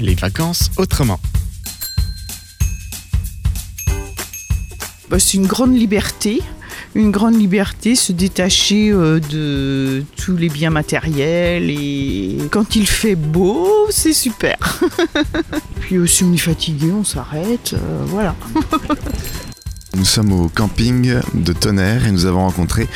Les vacances autrement. Bah, c'est une grande liberté. Une grande liberté, se détacher euh, de tous les biens matériels et quand il fait beau, c'est super. Puis euh, si on est fatigué, on s'arrête, euh, voilà. Nous sommes au camping de Tonnerre et nous avons rencontré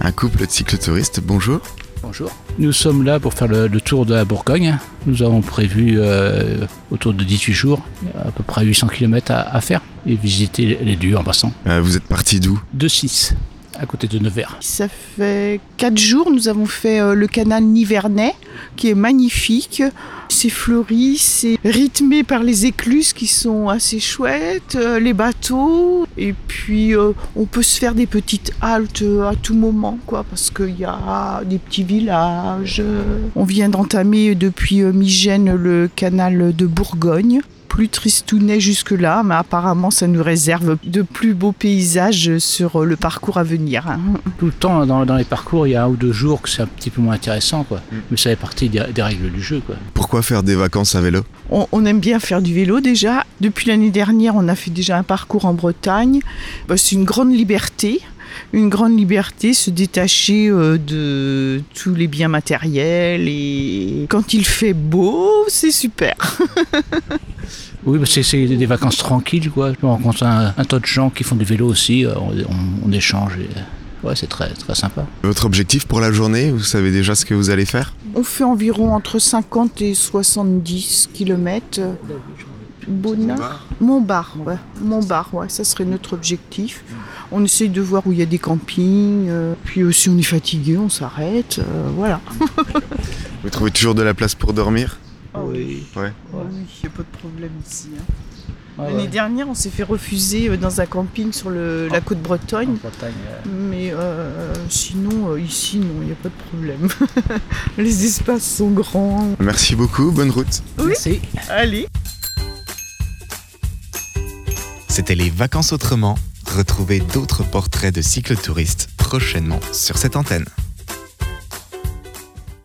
un couple de cyclotouristes. Bonjour. Bonjour. Nous sommes là pour faire le, le tour de la Bourgogne. Nous avons prévu euh, autour de 18 jours, à peu près 800 km à, à faire et visiter les- les lieux en passant. Euh, vous êtes parti d'où? De 6 à côté de Nevers. Ça fait quatre jours, nous avons fait euh, le canal Nivernais, qui est magnifique. C'est fleuri, c'est rythmé par les écluses qui sont assez chouettes, euh, les bateaux, et puis euh, on peut se faire des petites haltes à tout moment, quoi, parce qu'il y a des petits villages. On vient d'entamer depuis Migène le canal de Bourgogne. Plus tristounet jusque-là, mais apparemment ça nous réserve de plus beaux paysages sur euh, le parcours à venir. hein. Tout le temps dans, dans les parcours, il y a un ou deux jours que c'est un petit peu moins intéressant, quoi. Mais ça fait partie des, des règles du jeu, quoi. Pourquoi faire des vacances à vélo? On, on aime bien faire du vélo déjà. Depuis l'année dernière, on a fait déjà un parcours en Bretagne. Bah, c'est une grande liberté. Une grande liberté, se détacher euh, de tous les biens matériels et quand il fait beau, c'est super. Oui, bah, c'est c'est des vacances tranquilles, quoi. Je rencontre un, un tas de gens qui font du vélo aussi, euh, on, on- on échange. Et, ouais, c'est très, très sympa. Votre objectif pour la journée Vous savez déjà ce que vous allez faire? On fait environ entre 50 et 70 km. Bonnard Montbar, ouais. Montbar, ouais, ça serait notre objectif. On essaye de voir où il y a des campings, euh, puis euh, si on est fatigué, on s'arrête, euh, voilà. Vous trouvez toujours de la place pour dormir? Oui. Ouais. Oui, il n'y a pas de problème ici. hein. Ouais, L'année ouais. dernière, on s'est fait refuser euh, dans un camping sur le- la côte Bretagne. Bretagne, euh, Mais euh, sinon, euh, ici, non, il n'y a pas de problème. Les espaces sont grands. Merci beaucoup, bonne route. Oui. Merci. Allez C'était les vacances autrement. Retrouvez d'autres portraits de cyclotouristes prochainement sur cette antenne.